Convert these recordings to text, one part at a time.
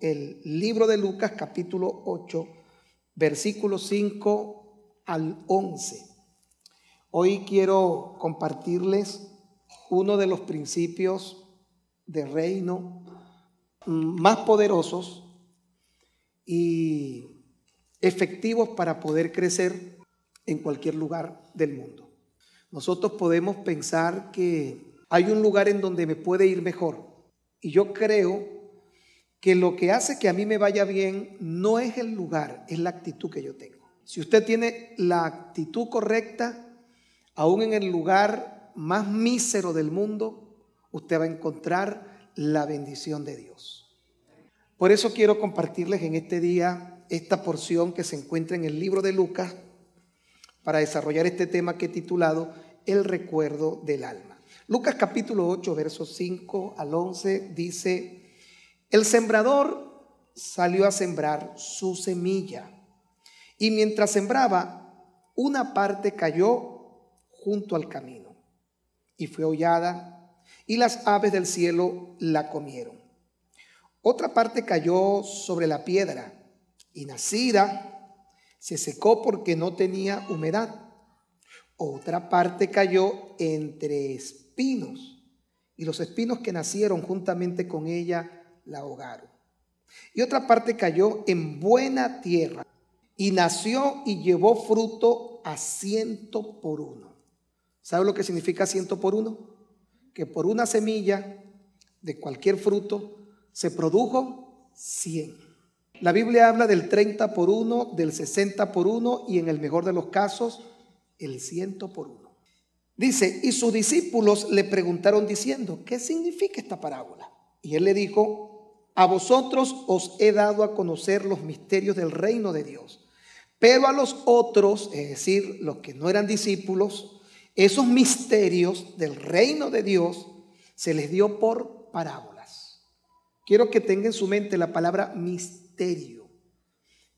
el libro de Lucas capítulo 8, versículos 5 al 11. Hoy quiero compartirles uno de los principios de reino más poderosos y efectivos para poder crecer en cualquier lugar del mundo. Nosotros podemos pensar que hay un lugar en donde me puede ir mejor. Y yo creo que lo que hace que a mí me vaya bien no es el lugar, es la actitud que yo tengo. Si usted tiene la actitud correcta, aún en el lugar más mísero del mundo, usted va a encontrar la bendición de Dios. Por eso quiero compartirles en este día esta porción que se encuentra en el libro de Lucas para desarrollar este tema que he titulado El recuerdo del alma. Lucas capítulo 8, versos 5 al 11 dice, el sembrador salió a sembrar su semilla y mientras sembraba, una parte cayó junto al camino y fue hollada y las aves del cielo la comieron. Otra parte cayó sobre la piedra y nacida se secó porque no tenía humedad. Otra parte cayó entre espinos y los espinos que nacieron juntamente con ella la ahogaron. Y otra parte cayó en buena tierra y nació y llevó fruto a ciento por uno. ¿Sabe lo que significa ciento por uno? Que por una semilla de cualquier fruto se produjo cien. La Biblia habla del 30 por 1, del 60 por 1 y en el mejor de los casos, el 100 por 1. Dice, y sus discípulos le preguntaron diciendo, ¿qué significa esta parábola? Y él le dijo, a vosotros os he dado a conocer los misterios del reino de Dios, pero a los otros, es decir, los que no eran discípulos, esos misterios del reino de Dios se les dio por parábolas. Quiero que tenga en su mente la palabra misterio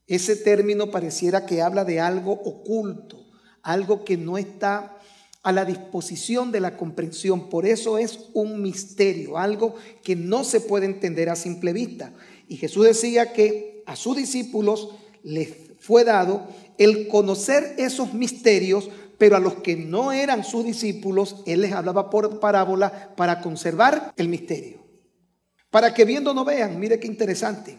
ese término pareciera que habla de algo oculto, algo que no está a la disposición de la comprensión. Por eso es un misterio, algo que no se puede entender a simple vista. Y Jesús decía que a sus discípulos les fue dado el conocer esos misterios, pero a los que no eran sus discípulos, Él les hablaba por parábola para conservar el misterio. Para que viendo no vean, mire qué interesante.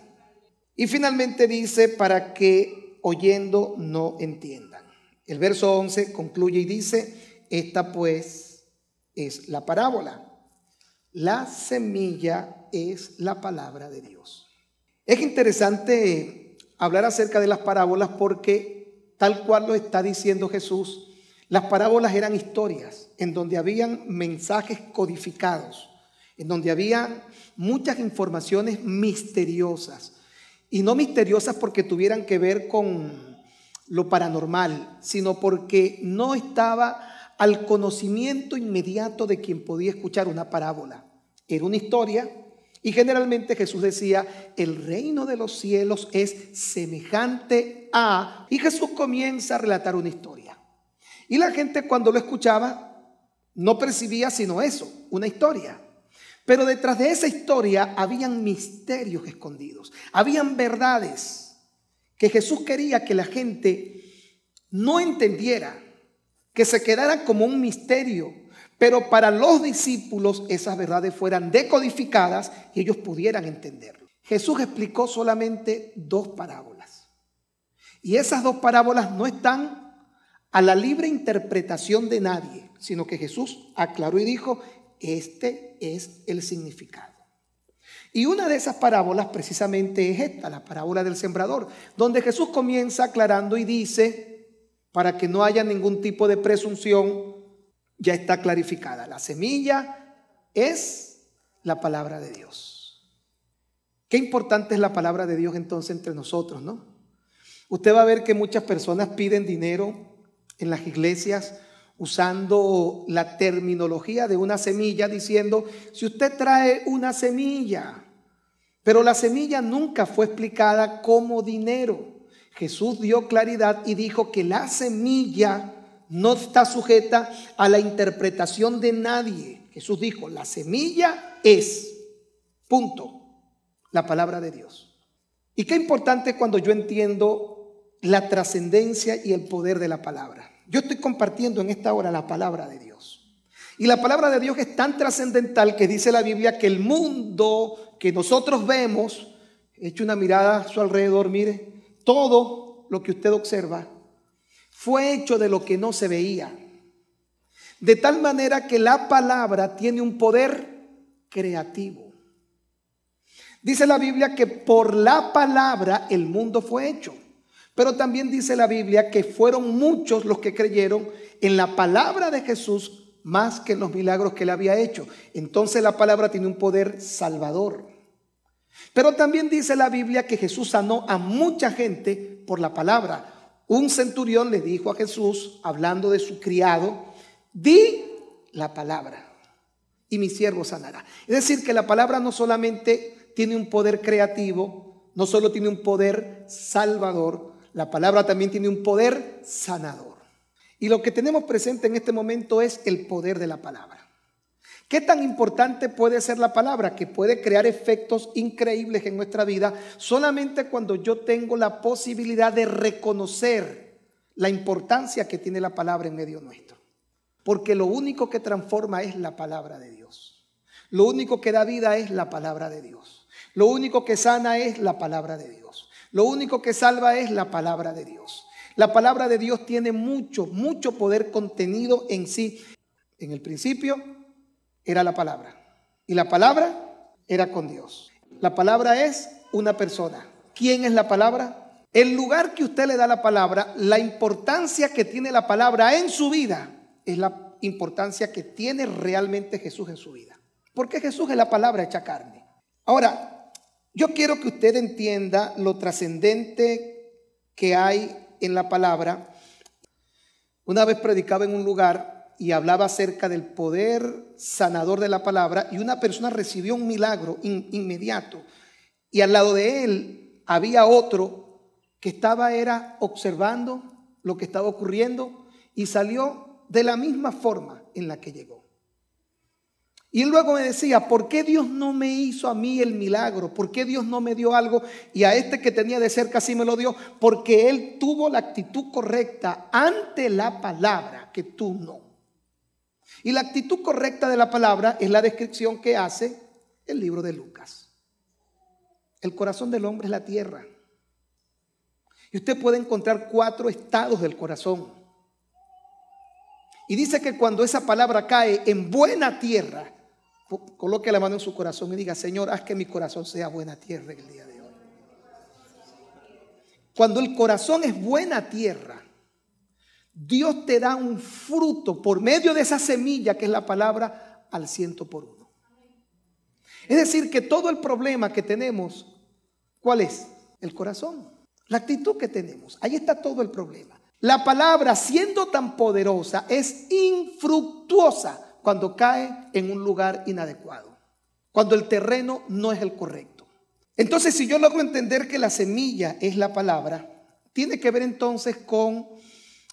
Y finalmente dice, para que oyendo no entiendan. El verso 11 concluye y dice, esta pues es la parábola. La semilla es la palabra de Dios. Es interesante hablar acerca de las parábolas porque tal cual lo está diciendo Jesús, las parábolas eran historias en donde habían mensajes codificados, en donde había muchas informaciones misteriosas y no misteriosas porque tuvieran que ver con lo paranormal, sino porque no estaba al conocimiento inmediato de quien podía escuchar una parábola. Era una historia y generalmente Jesús decía, el reino de los cielos es semejante a... Y Jesús comienza a relatar una historia. Y la gente cuando lo escuchaba no percibía sino eso, una historia. Pero detrás de esa historia habían misterios escondidos, habían verdades que Jesús quería que la gente no entendiera, que se quedara como un misterio, pero para los discípulos esas verdades fueran decodificadas y ellos pudieran entenderlo. Jesús explicó solamente dos parábolas. Y esas dos parábolas no están a la libre interpretación de nadie, sino que Jesús aclaró y dijo, este es el significado. Y una de esas parábolas precisamente es esta, la parábola del sembrador, donde Jesús comienza aclarando y dice, para que no haya ningún tipo de presunción, ya está clarificada. La semilla es la palabra de Dios. Qué importante es la palabra de Dios entonces entre nosotros, ¿no? Usted va a ver que muchas personas piden dinero en las iglesias usando la terminología de una semilla, diciendo, si usted trae una semilla, pero la semilla nunca fue explicada como dinero. Jesús dio claridad y dijo que la semilla no está sujeta a la interpretación de nadie. Jesús dijo, la semilla es, punto, la palabra de Dios. Y qué importante cuando yo entiendo la trascendencia y el poder de la palabra. Yo estoy compartiendo en esta hora la palabra de Dios. Y la palabra de Dios es tan trascendental que dice la Biblia que el mundo que nosotros vemos, eche una mirada a su alrededor, mire, todo lo que usted observa fue hecho de lo que no se veía. De tal manera que la palabra tiene un poder creativo. Dice la Biblia que por la palabra el mundo fue hecho. Pero también dice la Biblia que fueron muchos los que creyeron en la palabra de Jesús más que en los milagros que él había hecho. Entonces la palabra tiene un poder salvador. Pero también dice la Biblia que Jesús sanó a mucha gente por la palabra. Un centurión le dijo a Jesús, hablando de su criado, di la palabra y mi siervo sanará. Es decir, que la palabra no solamente tiene un poder creativo, no solo tiene un poder salvador, la palabra también tiene un poder sanador. Y lo que tenemos presente en este momento es el poder de la palabra. ¿Qué tan importante puede ser la palabra? Que puede crear efectos increíbles en nuestra vida solamente cuando yo tengo la posibilidad de reconocer la importancia que tiene la palabra en medio nuestro. Porque lo único que transforma es la palabra de Dios. Lo único que da vida es la palabra de Dios. Lo único que sana es la palabra de Dios. Lo único que salva es la palabra de Dios. La palabra de Dios tiene mucho, mucho poder contenido en sí. En el principio era la palabra. Y la palabra era con Dios. La palabra es una persona. ¿Quién es la palabra? El lugar que usted le da la palabra, la importancia que tiene la palabra en su vida, es la importancia que tiene realmente Jesús en su vida. Porque Jesús es la palabra hecha carne. Ahora, yo quiero que usted entienda lo trascendente que hay en la palabra. Una vez predicaba en un lugar y hablaba acerca del poder sanador de la palabra y una persona recibió un milagro inmediato y al lado de él había otro que estaba era observando lo que estaba ocurriendo y salió de la misma forma en la que llegó. Y luego me decía, ¿por qué Dios no me hizo a mí el milagro? ¿Por qué Dios no me dio algo? Y a este que tenía de cerca sí me lo dio, porque él tuvo la actitud correcta ante la palabra que tú no. Y la actitud correcta de la palabra es la descripción que hace el libro de Lucas. El corazón del hombre es la tierra. Y usted puede encontrar cuatro estados del corazón. Y dice que cuando esa palabra cae en buena tierra, coloque la mano en su corazón y diga, Señor, haz que mi corazón sea buena tierra el día de hoy. Cuando el corazón es buena tierra, Dios te da un fruto por medio de esa semilla que es la palabra al ciento por uno. Es decir, que todo el problema que tenemos, ¿cuál es? El corazón, la actitud que tenemos. Ahí está todo el problema. La palabra, siendo tan poderosa, es infructuosa cuando cae en un lugar inadecuado, cuando el terreno no es el correcto. Entonces, si yo logro entender que la semilla es la palabra, tiene que ver entonces con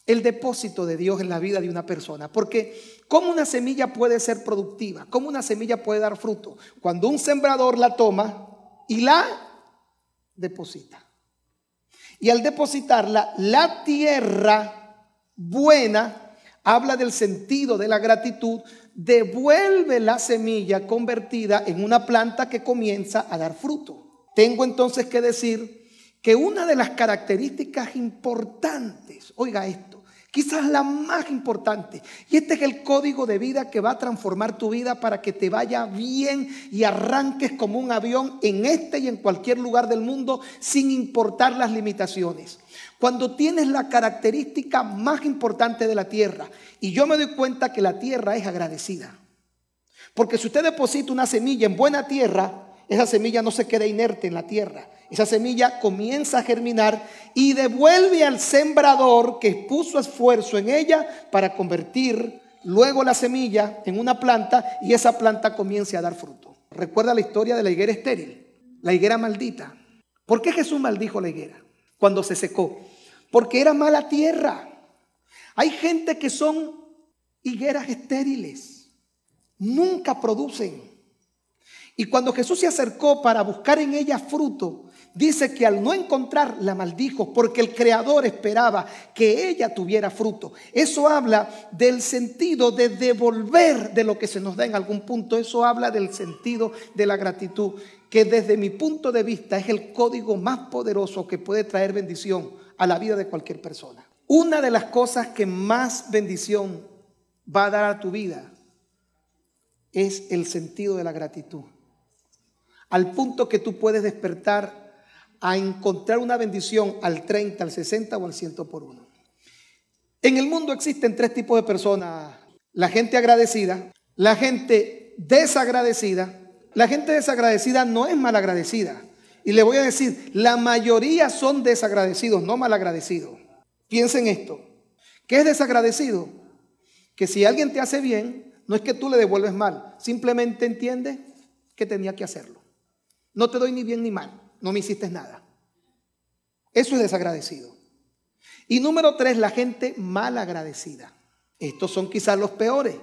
el depósito de Dios en la vida de una persona. Porque ¿cómo una semilla puede ser productiva? ¿Cómo una semilla puede dar fruto? Cuando un sembrador la toma y la deposita. Y al depositarla, la tierra buena, habla del sentido de la gratitud, devuelve la semilla convertida en una planta que comienza a dar fruto. Tengo entonces que decir que una de las características importantes, oiga esto, Quizás la más importante. Y este es el código de vida que va a transformar tu vida para que te vaya bien y arranques como un avión en este y en cualquier lugar del mundo sin importar las limitaciones. Cuando tienes la característica más importante de la tierra, y yo me doy cuenta que la tierra es agradecida. Porque si usted deposita una semilla en buena tierra, esa semilla no se queda inerte en la tierra esa semilla comienza a germinar y devuelve al sembrador que puso esfuerzo en ella para convertir luego la semilla en una planta y esa planta comience a dar fruto. Recuerda la historia de la higuera estéril, la higuera maldita. ¿Por qué Jesús maldijo la higuera cuando se secó? Porque era mala tierra. Hay gente que son higueras estériles, nunca producen. Y cuando Jesús se acercó para buscar en ella fruto, dice que al no encontrar la maldijo porque el creador esperaba que ella tuviera fruto. Eso habla del sentido de devolver de lo que se nos da en algún punto. Eso habla del sentido de la gratitud, que desde mi punto de vista es el código más poderoso que puede traer bendición a la vida de cualquier persona. Una de las cosas que más bendición va a dar a tu vida es el sentido de la gratitud. Al punto que tú puedes despertar a encontrar una bendición al 30, al 60 o al 100 por uno. En el mundo existen tres tipos de personas. La gente agradecida, la gente desagradecida. La gente desagradecida no es malagradecida. Y le voy a decir, la mayoría son desagradecidos, no malagradecidos. Piensen esto. ¿Qué es desagradecido? Que si alguien te hace bien, no es que tú le devuelves mal, simplemente entiende que tenía que hacerlo. No te doy ni bien ni mal, no me hiciste nada. Eso es desagradecido. Y número tres, la gente mal agradecida. Estos son quizás los peores.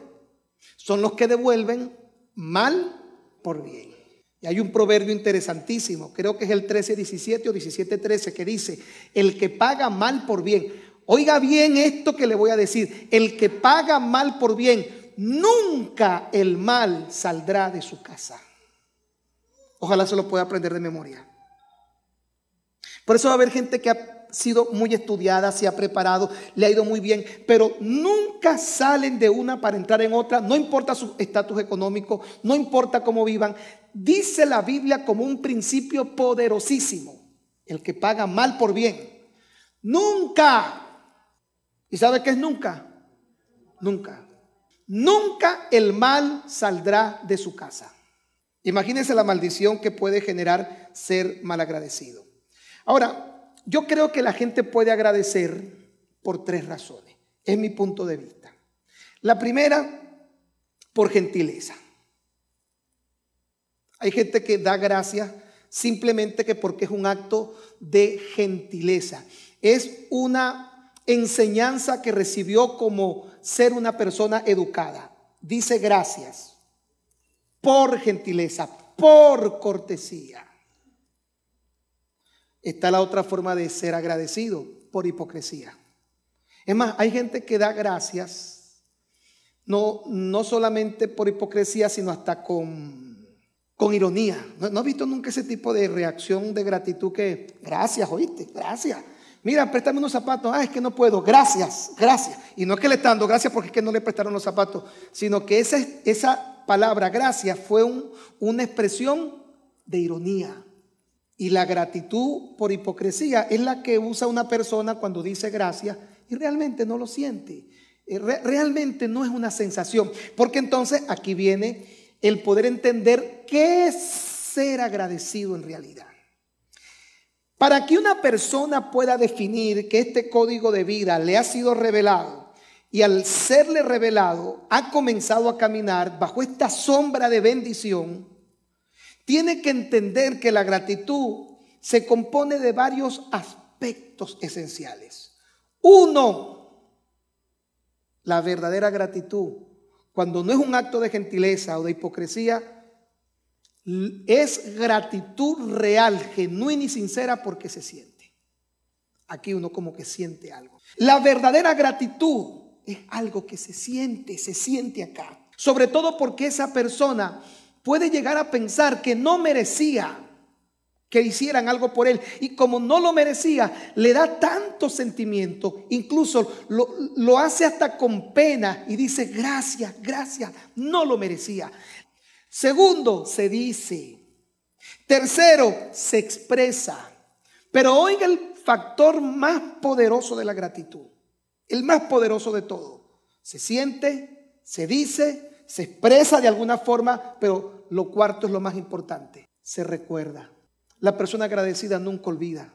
Son los que devuelven mal por bien. Y hay un proverbio interesantísimo, creo que es el 13:17 o 17:13 que dice, el que paga mal por bien. Oiga bien esto que le voy a decir, el que paga mal por bien nunca el mal saldrá de su casa. Ojalá se lo pueda aprender de memoria. Por eso va a haber gente que ha sido muy estudiada, se ha preparado, le ha ido muy bien, pero nunca salen de una para entrar en otra, no importa su estatus económico, no importa cómo vivan. Dice la Biblia como un principio poderosísimo, el que paga mal por bien. Nunca. ¿Y sabe qué es nunca? Nunca. Nunca el mal saldrá de su casa. Imagínense la maldición que puede generar ser malagradecido. Ahora, yo creo que la gente puede agradecer por tres razones. Es mi punto de vista. La primera, por gentileza. Hay gente que da gracias simplemente que porque es un acto de gentileza. Es una enseñanza que recibió como ser una persona educada. Dice gracias por gentileza, por cortesía. Está la otra forma de ser agradecido, por hipocresía. Es más, hay gente que da gracias, no, no solamente por hipocresía, sino hasta con, con ironía. ¿No, ¿No has visto nunca ese tipo de reacción de gratitud que, gracias, oíste, gracias? Mira, préstame unos zapatos. Ah, es que no puedo. Gracias, gracias. Y no es que le está dando gracias porque es que no le prestaron los zapatos, sino que esa, esa palabra gracias fue una expresión de ironía. Y la gratitud por hipocresía es la que usa una persona cuando dice gracias y realmente no lo siente. Eh, realmente no es una sensación. Porque entonces aquí viene el poder entender qué es ser agradecido en realidad. Para que una persona pueda definir que este código de vida le ha sido revelado y al serle revelado ha comenzado a caminar bajo esta sombra de bendición, tiene que entender que la gratitud se compone de varios aspectos esenciales. Uno, la verdadera gratitud, cuando no es un acto de gentileza o de hipocresía, es gratitud real, genuina y sincera porque se siente. Aquí uno como que siente algo. La verdadera gratitud es algo que se siente, se siente acá. Sobre todo porque esa persona puede llegar a pensar que no merecía que hicieran algo por él. Y como no lo merecía, le da tanto sentimiento, incluso lo, lo, hace hasta con pena y dice, gracias, gracias, no lo merecía. Segundo, se dice. Tercero, se expresa. Pero oiga el factor más poderoso de la gratitud. El más poderoso de todo. Se siente, se dice, se expresa de alguna forma, pero lo cuarto es lo más importante. Se recuerda. La persona agradecida nunca olvida.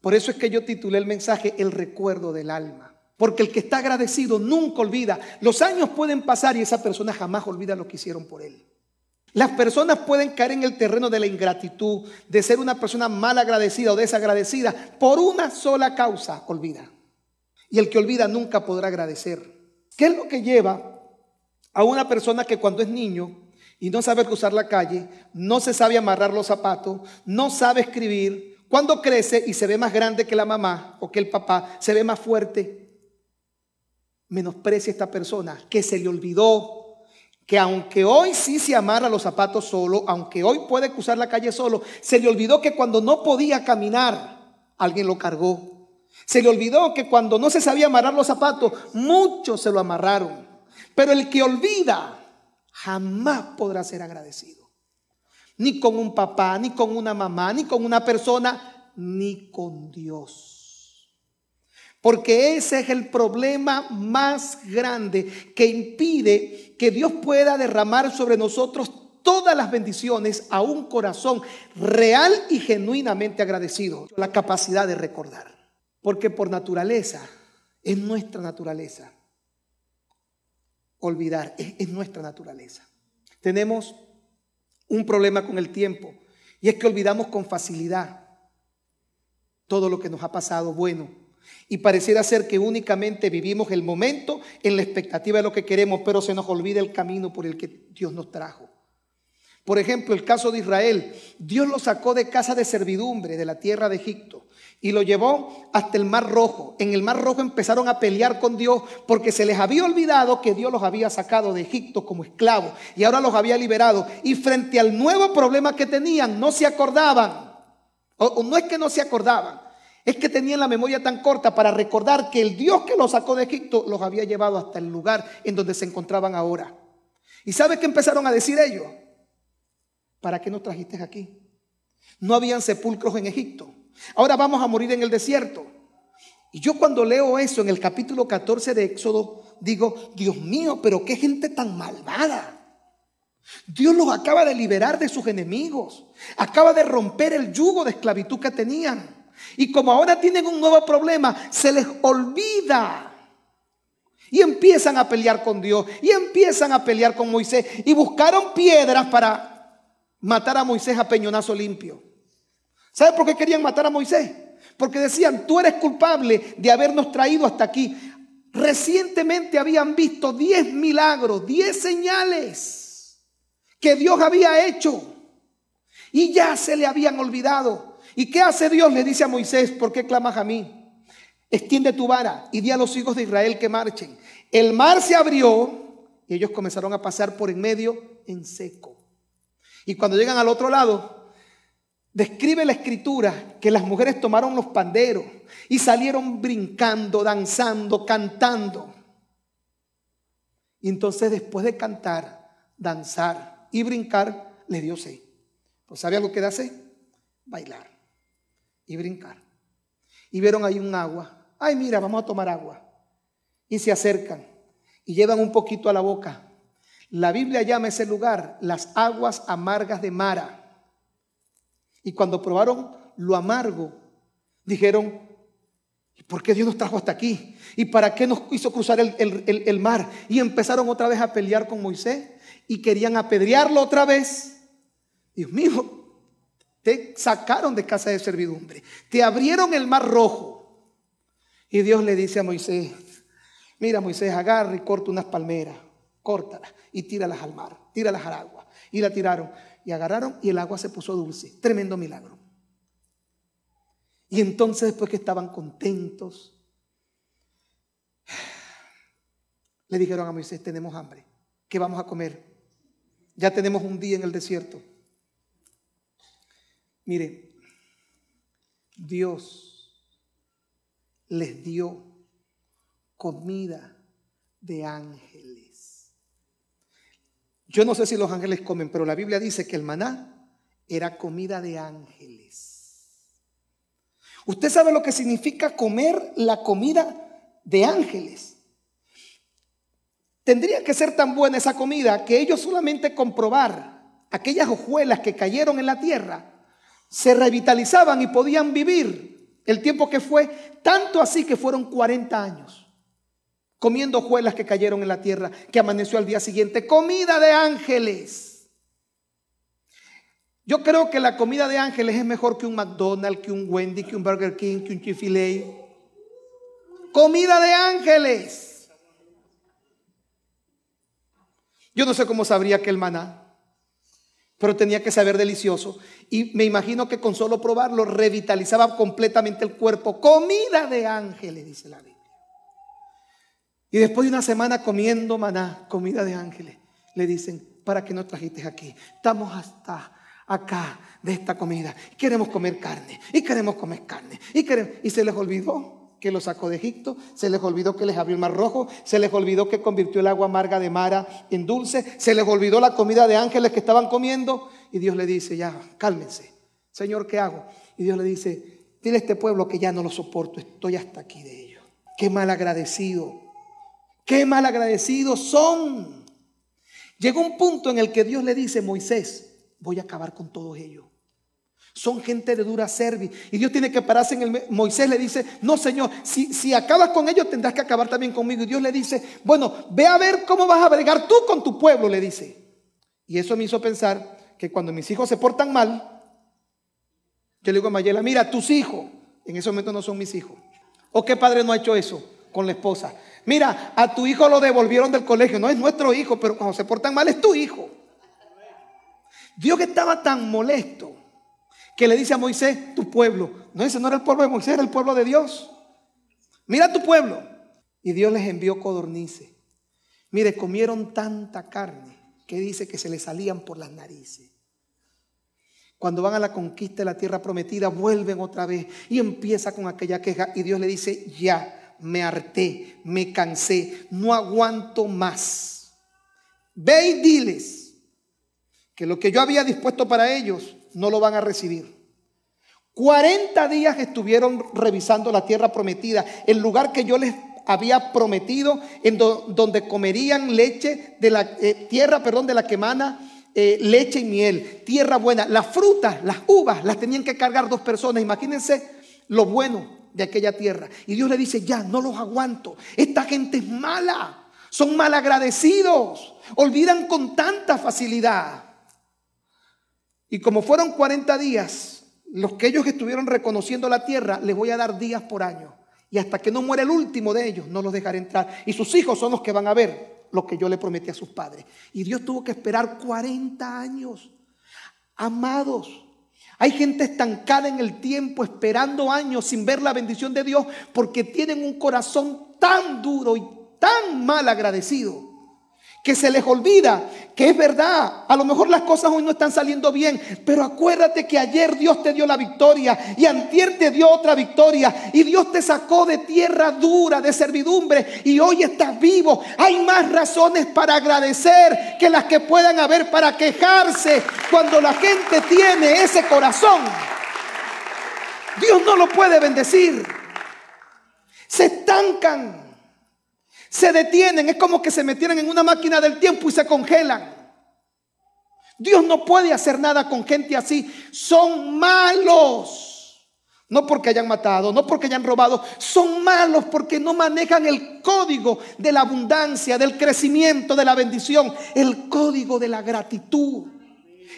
Por eso es que yo titulé el mensaje El recuerdo del alma. Porque el que está agradecido nunca olvida. Los años pueden pasar y esa persona jamás olvida lo que hicieron por él. Las personas pueden caer en el terreno de la ingratitud, de ser una persona mal agradecida o desagradecida por una sola causa, olvida. Y el que olvida nunca podrá agradecer. ¿Qué es lo que lleva a una persona que cuando es niño y no sabe cruzar la calle, no se sabe amarrar los zapatos, no sabe escribir, Cuando crece y se ve más grande que la mamá o que el papá, se ve más fuerte, menosprecia esta persona que se le olvidó que aunque hoy sí se amarra los zapatos solo, aunque hoy puede cruzar la calle solo, se le olvidó que cuando no podía caminar, alguien lo cargó. Se le olvidó que cuando no se sabía amarrar los zapatos, muchos se lo amarraron. Pero el que olvida jamás podrá ser agradecido. Ni con un papá, ni con una mamá, ni con una persona, ni con Dios. Porque ese es el problema más grande que impide que Dios pueda derramar sobre nosotros todas las bendiciones a un corazón real y genuinamente agradecido. La capacidad de recordar. Porque por naturaleza, es nuestra naturaleza. Olvidar, es, es nuestra naturaleza. Tenemos un problema con el tiempo y es que olvidamos con facilidad todo lo que nos ha pasado bueno y pareciera ser que únicamente vivimos el momento en la expectativa de lo que queremos, pero se nos olvida el camino por el que Dios nos trajo. Por ejemplo, el caso de Israel. Dios lo sacó de casa de servidumbre de la tierra de Egipto y lo llevó hasta el Mar Rojo. En el Mar Rojo empezaron a pelear con Dios porque se les había olvidado que Dios los había sacado de Egipto como esclavos y ahora los había liberado. Y frente al nuevo problema que tenían, no se acordaban. O, no es que no se acordaban, es que tenían la memoria tan corta para recordar que el Dios que los sacó de Egipto los había llevado hasta el lugar en donde se encontraban ahora. ¿Y sabe qué empezaron a decir ellos? ¿Para qué nos trajiste aquí? No habían sepulcros en Egipto. Ahora vamos a morir en el desierto. Y yo cuando leo eso en el capítulo 14 de Éxodo, digo, Dios mío, pero qué gente tan malvada. Dios los acaba de liberar de sus enemigos. Acaba de romper el yugo de esclavitud que tenían. Y como ahora tienen un nuevo problema, se les olvida. Y empiezan a pelear con Dios. Y empiezan a pelear con Moisés. Y buscaron piedras para matar a Moisés a peñonazo limpio. ¿Sabe por qué querían matar a Moisés? Porque decían, tú eres culpable de habernos traído hasta aquí. Recientemente habían visto 10 milagros, 10 señales que Dios había hecho. Y ya se le habían olvidado. ¿Y qué hace Dios? Le dice a Moisés, ¿por qué clamas a mí? Extiende tu vara y di a los hijos de Israel que marchen. El mar se abrió y ellos comenzaron a pasar por en medio en seco. Y cuando llegan al otro lado, describe la escritura que las mujeres tomaron los panderos y salieron brincando, danzando, cantando. Y entonces después de cantar, danzar y brincar, le dio sed. Pues ¿sabe algo que da sed? Bailar y brincar. Y vieron ahí un agua. Ay, mira, vamos a tomar agua. Y se acercan y llevan un poquito a la boca. La Biblia llama ese lugar las aguas amargas de Mara. Y cuando probaron lo amargo, dijeron, ¿por qué Dios nos trajo hasta aquí? ¿Y para qué nos hizo cruzar el, el mar? Y empezaron otra vez a pelear con Moisés y querían apedrearlo otra vez. Dios mío, te sacaron de casa de servidumbre. Te abrieron el mar rojo. Y Dios le dice a Moisés, mira Moisés, agarra y corta unas palmeras, córtalas y tíralas al mar, tíralas al agua. Y la tiraron y agarraron y el agua se puso dulce. Tremendo milagro. Y entonces después que estaban contentos, le dijeron a Moisés, tenemos hambre, ¿qué vamos a comer? Ya tenemos un día en el desierto. Mire, Dios les dio comida de ángeles. Yo no sé si los ángeles comen, pero la Biblia dice que el maná era comida de ángeles. ¿Usted sabe lo que significa comer la comida de ángeles? Tendría que ser tan buena esa comida que ellos solamente comprobar aquellas hojuelas que cayeron en la tierra se revitalizaban y podían vivir el tiempo que fue, tanto así que fueron 40 años, comiendo hojuelas que cayeron en la tierra, que amaneció al día siguiente, comida de ángeles. Yo creo que la comida de ángeles es mejor que un McDonald's, que un Wendy, que un Burger King, que un Chick-fil-A. Comida de ángeles. Yo no sé cómo sabría que el maná pero tenía que saber delicioso. Y me imagino que con solo probarlo revitalizaba completamente el cuerpo. Comida de ángeles, dice la Biblia. Y después de una semana comiendo maná, comida de ángeles, le dicen, ¿para qué no trajiste aquí? Estamos hasta acá de esta comida. Queremos comer carne. Y queremos comer carne. Y se les olvidó que los sacó de Egipto, se les olvidó que les abrió el mar rojo, se les olvidó que convirtió el agua amarga de Mara en dulce, se les olvidó la comida de ángeles que estaban comiendo y Dios le dice, ya, cálmense, Señor, ¿qué hago? Y Dios le dice, dile a este pueblo que ya no lo soporto, estoy hasta aquí de ellos. Qué mal agradecido, qué mal agradecidos son. Llegó un punto en el que Dios le dice, Moisés, voy a acabar con todos ellos. Son gente de dura servir. Y Dios tiene que pararse en el... Moisés le dice, no Señor, si, si acabas con ellos tendrás que acabar también conmigo. Y Dios le dice, bueno, ve a ver cómo vas a bregar tú con tu pueblo, le dice. Y eso me hizo pensar que cuando mis hijos se portan mal, yo le digo a Mayela, mira, tus hijos, en ese momento no son mis hijos. ¿O qué padre no ha hecho eso con la esposa? Mira, a tu hijo lo devolvieron del colegio, no es nuestro hijo, pero cuando se portan mal es tu hijo. Dios que estaba tan molesto que le dice a Moisés, tu pueblo. No, ese no era el pueblo de Moisés, era el pueblo de Dios. Mira tu pueblo. Y Dios les envió codornices. Mire, comieron tanta carne que dice que se les salían por las narices. Cuando van a la conquista de la tierra prometida, vuelven otra vez y empieza con aquella queja. Y Dios le dice, ya, me harté, me cansé, no aguanto más. Ve y diles que lo que yo había dispuesto para ellos no lo van a recibir. 40 días estuvieron revisando la tierra prometida, el lugar que yo les había prometido, en donde comerían leche de la eh, tierra, perdón, de la que emana eh, leche y miel, tierra buena. Las frutas, las uvas, las tenían que cargar dos personas. Imagínense lo bueno de aquella tierra. Y Dios le dice, ya, no los aguanto. Esta gente es mala, son malagradecidos, olvidan con tanta facilidad. Y como fueron 40 días, los que ellos estuvieron reconociendo la tierra, les voy a dar días por año. Y hasta que no muera el último de ellos, no los dejaré entrar. Y sus hijos son los que van a ver lo que yo le prometí a sus padres. Y Dios tuvo que esperar 40 años. Amados, hay gente estancada en el tiempo, esperando años sin ver la bendición de Dios, porque tienen un corazón tan duro y tan mal agradecido que se les olvida que es verdad, a lo mejor las cosas hoy no están saliendo bien, pero acuérdate que ayer Dios te dio la victoria y antier te dio otra victoria y Dios te sacó de tierra dura, de servidumbre y hoy estás vivo. Hay más razones para agradecer que las que puedan haber para quejarse cuando la gente tiene ese corazón. Dios no lo puede bendecir. Se estancan se detienen, es como que se metieran en una máquina del tiempo y se congelan. Dios no puede hacer nada con gente así. Son malos. No porque hayan matado, no porque hayan robado. Son malos porque no manejan el código de la abundancia, del crecimiento, de la bendición. El código de la gratitud.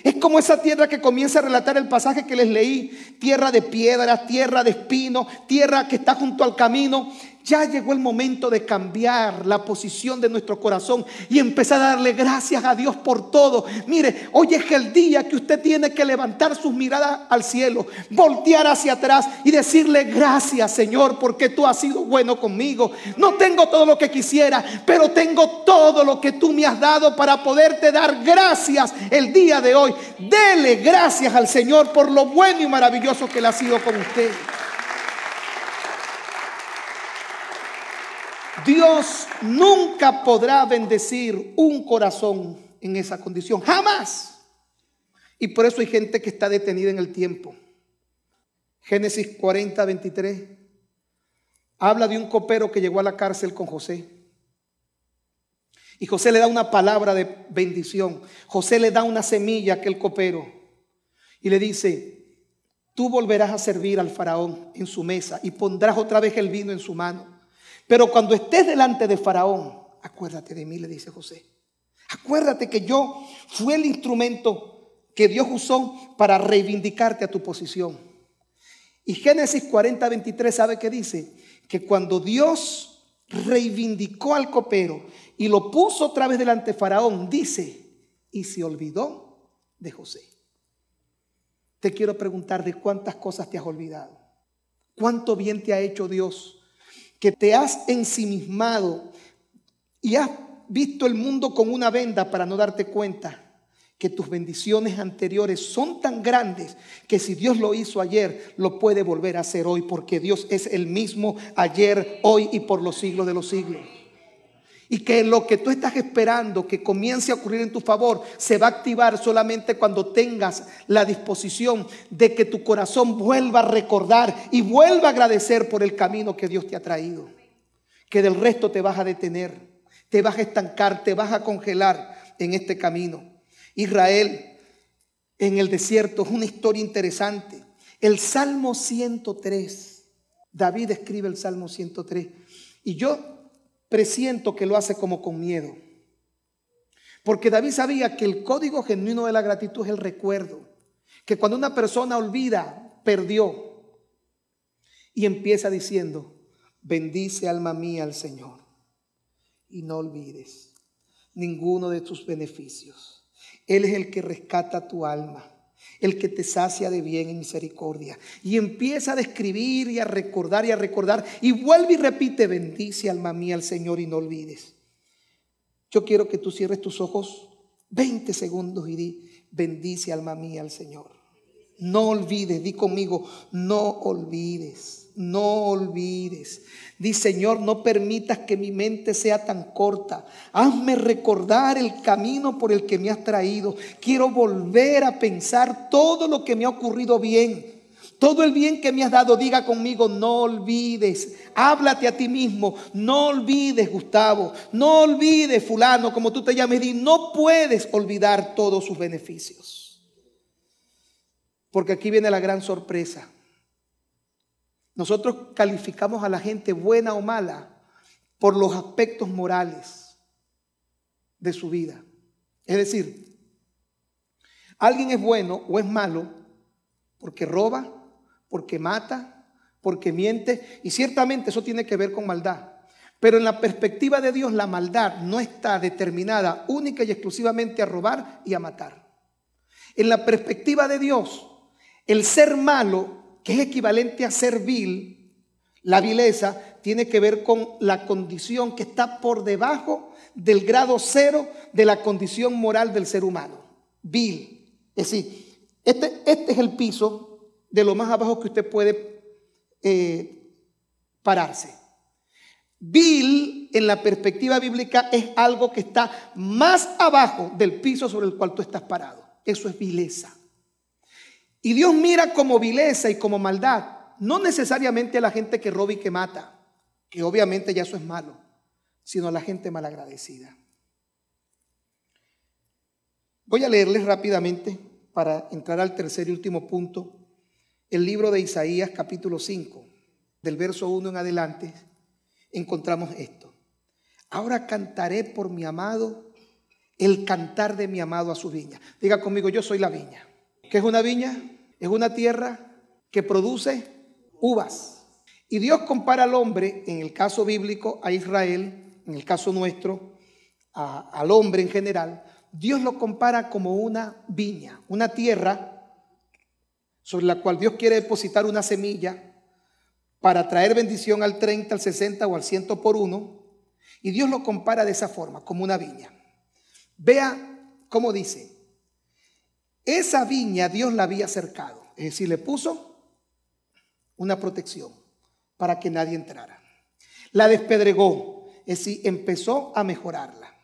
Es como esa tierra que comienza a relatar el pasaje que les leí. Tierra de piedras, tierra de espino, tierra que está junto al camino. Ya llegó el momento de cambiar la posición de nuestro corazón y empezar a darle gracias a Dios por todo. Mire, hoy es el día que usted tiene que levantar sus miradas al cielo, voltear hacia atrás y decirle gracias Señor porque tú has sido bueno conmigo. No tengo todo lo que quisiera, pero tengo todo lo que tú me has dado para poderte dar gracias el día de hoy. Dele gracias al Señor por lo bueno y maravilloso que le ha sido con usted. Dios nunca podrá bendecir un corazón en esa condición. Jamás. Y por eso hay gente que está detenida en el tiempo. Génesis 40, 23. Habla de un copero que llegó a la cárcel con José. Y José le da una palabra de bendición. José le da una semilla a aquel copero. Y le dice, tú volverás a servir al faraón en su mesa y pondrás otra vez el vino en su mano. Pero cuando estés delante de Faraón, acuérdate de mí, le dice José. Acuérdate que yo fui el instrumento que Dios usó para reivindicarte a tu posición. Y Génesis 40, 23, ¿sabe qué dice? Que cuando Dios reivindicó al copero y lo puso otra vez delante de Faraón, dice, y se olvidó de José. Te quiero preguntar de cuántas cosas te has olvidado. Cuánto bien te ha hecho Dios, que te has ensimismado y has visto el mundo con una venda para no darte cuenta que tus bendiciones anteriores son tan grandes que si Dios lo hizo ayer, lo puede volver a hacer hoy, porque Dios es el mismo ayer, hoy y por los siglos de los siglos. Y que lo que tú estás esperando que comience a ocurrir en tu favor se va a activar solamente cuando tengas la disposición de que tu corazón vuelva a recordar y vuelva a agradecer por el camino que Dios te ha traído. Que del resto te vas a detener, te vas a estancar, te vas a congelar en este camino. Israel en el desierto es una historia interesante. El Salmo 103, David escribe el Salmo 103 y yo presiento que lo hace como con miedo. Porque David sabía que el código genuino de la gratitud es el recuerdo. Que cuando una persona olvida, perdió. Y empieza diciendo, bendice alma mía al Señor. Y no olvides ninguno de tus beneficios. Él es el que rescata tu alma, el que te sacia de bien y misericordia. Y empieza a describir y a recordar y a recordar. Y vuelve y repite, bendice alma mía al Señor y no olvides. Yo quiero que tú cierres tus ojos 20 segundos y di, bendice alma mía al Señor. No olvides, di conmigo, no olvides, no olvides. Di, Señor, no permitas que mi mente sea tan corta. Hazme recordar el camino por el que me has traído. Quiero volver a pensar todo lo que me ha ocurrido bien. Todo el bien que me has dado, diga conmigo, no olvides. Háblate a ti mismo. No olvides, Gustavo. No olvides, fulano, como tú te llames. Di, no puedes olvidar todos sus beneficios. Porque aquí viene la gran sorpresa. Nosotros calificamos a la gente buena o mala por los aspectos morales de su vida. Es decir, alguien es bueno o es malo porque roba, porque mata, porque miente, y ciertamente eso tiene que ver con maldad. Pero en la perspectiva de Dios, la maldad no está determinada única y exclusivamente a robar y a matar. En la perspectiva de Dios, el ser malo que es equivalente a ser vil, la vileza tiene que ver con la condición que está por debajo del grado cero de la condición moral del ser humano. Vil. Es decir, este, este es el piso de lo más abajo que usted puede eh, pararse. Vil en la perspectiva bíblica es algo que está más abajo del piso sobre el cual tú estás parado. Eso es vileza. Y Dios mira como vileza y como maldad, no necesariamente a la gente que roba y que mata, que obviamente ya eso es malo, sino a la gente malagradecida. Voy a leerles rápidamente para entrar al tercer y último punto, el libro de Isaías capítulo 5, del verso 1 en adelante, encontramos esto. Ahora cantaré por mi amado el cantar de mi amado a su viña. Diga conmigo, yo soy la viña. ¿Qué es una viña? Es una tierra que produce uvas. Y Dios compara al hombre, en el caso bíblico, a Israel, en el caso nuestro, al hombre en general. Dios lo compara como una viña, una tierra sobre la cual Dios quiere depositar una semilla para traer bendición al 30, al 60 o al 100 por uno. Y Dios lo compara de esa forma, como una viña. Vea cómo dice, esa viña Dios la había cercado, es decir, le puso una protección para que nadie entrara. La despedregó, es decir, empezó a mejorarla.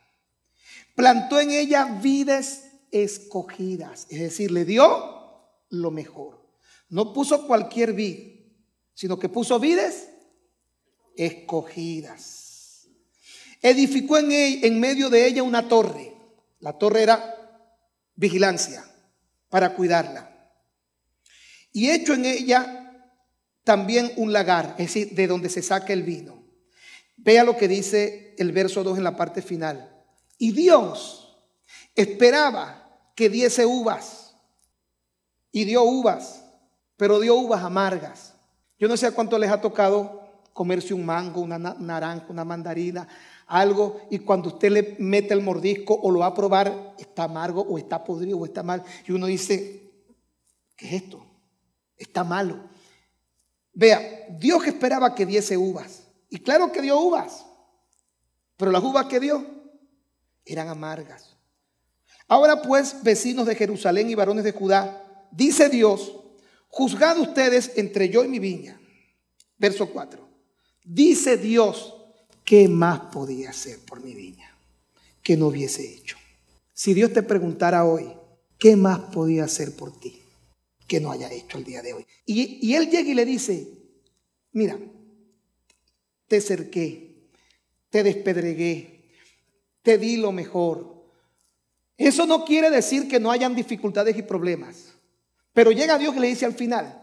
Plantó en ella vides escogidas, es decir, le dio lo mejor. No puso cualquier vid, sino que puso vides escogidas. Edificó en, en medio de ella una torre. La torre era vigilancia para cuidarla. Y hecho en ella también un lagar, es decir, de donde se saca el vino. Vea lo que dice el verso 2 en la parte final. Y Dios esperaba que diese uvas. Y dio uvas, pero dio uvas amargas. Yo no sé a cuánto les ha tocado comerse un mango, una naranja, una mandarina, algo y cuando usted le mete el mordisco o lo va a probar, está amargo o está podrido o está mal. Y uno dice, ¿qué es esto? Está malo. Vea, Dios esperaba que diese uvas. Y claro que dio uvas. Pero las uvas que dio eran amargas. Ahora pues, vecinos de Jerusalén y varones de Judá, dice Dios, juzgad ustedes entre yo y mi viña. Verso 4. Dice Dios, ¿qué más podía hacer por mi viña que no hubiese hecho? Si Dios te preguntara hoy, ¿qué más podía hacer por ti que no haya hecho el día de hoy? Y, Él llega y le dice, mira, te cerqué, te despedregué, te di lo mejor. Eso no quiere decir que no hayan dificultades y problemas. Pero llega Dios y le dice al final,